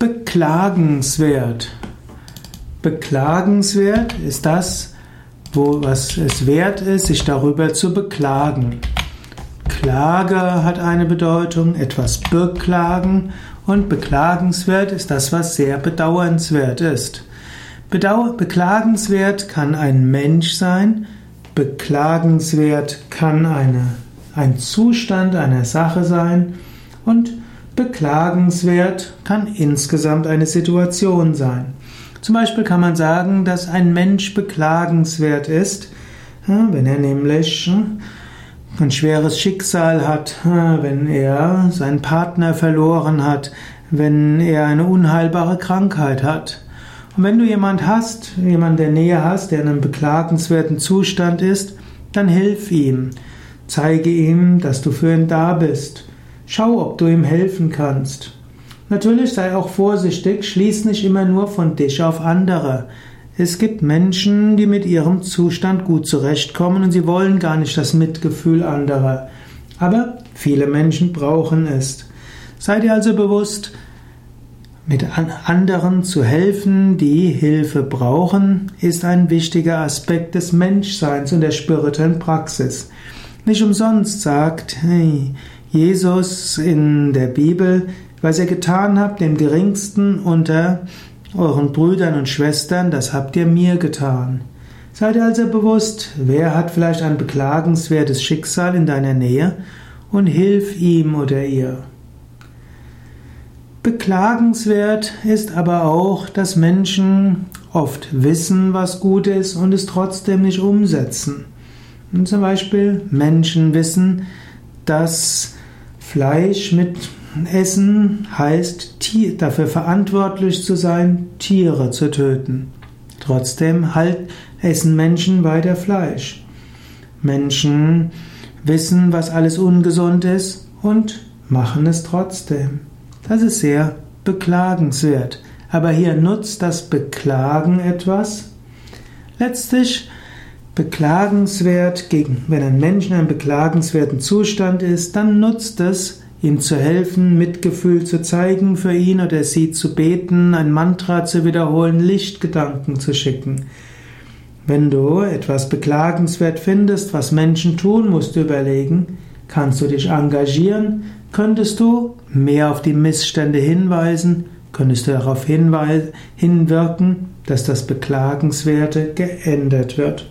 Beklagenswert. Beklagenswert ist das, wo, was es wert ist, sich darüber zu beklagen. Klage hat eine Bedeutung, etwas beklagen und beklagenswert ist das, was sehr bedauernswert ist. Bedauer, beklagenswert kann ein Mensch sein, beklagenswert kann eine, ein Zustand einer Sache sein und beklagenswert kann insgesamt eine Situation sein. Zum Beispiel kann man sagen, dass ein Mensch beklagenswert ist, wenn er nämlich ein schweres Schicksal hat, wenn er seinen Partner verloren hat, wenn er eine unheilbare Krankheit hat. Und wenn du jemand hast, jemand der Nähe hast, der in einem beklagenswerten Zustand ist, dann hilf ihm. Zeige ihm, dass du für ihn da bist. Schau, ob du ihm helfen kannst. Natürlich sei auch vorsichtig, schließ nicht immer nur von dich auf andere. Es gibt Menschen, die mit ihrem Zustand gut zurechtkommen und sie wollen gar nicht das Mitgefühl anderer. Aber viele Menschen brauchen es. Sei dir also bewusst, mit anderen zu helfen, die Hilfe brauchen, ist ein wichtiger Aspekt des Menschseins und der spirituellen Praxis. Nicht umsonst sagt Jesus in der Bibel, was ihr getan habt, dem geringsten unter euren Brüdern und Schwestern, das habt ihr mir getan. Seid also bewusst, wer hat vielleicht ein beklagenswertes Schicksal in deiner Nähe und hilf ihm oder ihr. Beklagenswert ist aber auch, dass Menschen oft wissen, was gut ist und es trotzdem nicht umsetzen. Und zum Beispiel Menschen wissen, dass Fleisch mit Essen heißt, dafür verantwortlich zu sein, Tiere zu töten. Trotzdem halt essen Menschen weiter Fleisch. Menschen wissen, was alles ungesund ist und machen es trotzdem. Das ist sehr beklagenswert. Aber hier nutzt das Beklagen etwas. Letztlich beklagenswert, wenn ein Mensch in einem beklagenswerten Zustand ist, dann nutzt es, ihm zu helfen, Mitgefühl zu zeigen für ihn oder sie zu beten, ein Mantra zu wiederholen, Lichtgedanken zu schicken. Wenn du etwas beklagenswert findest, was Menschen tun, musst du überlegen, kannst du dich engagieren, könntest du mehr auf die Missstände hinweisen, könntest du darauf hinwirken, dass das Beklagenswerte geändert wird.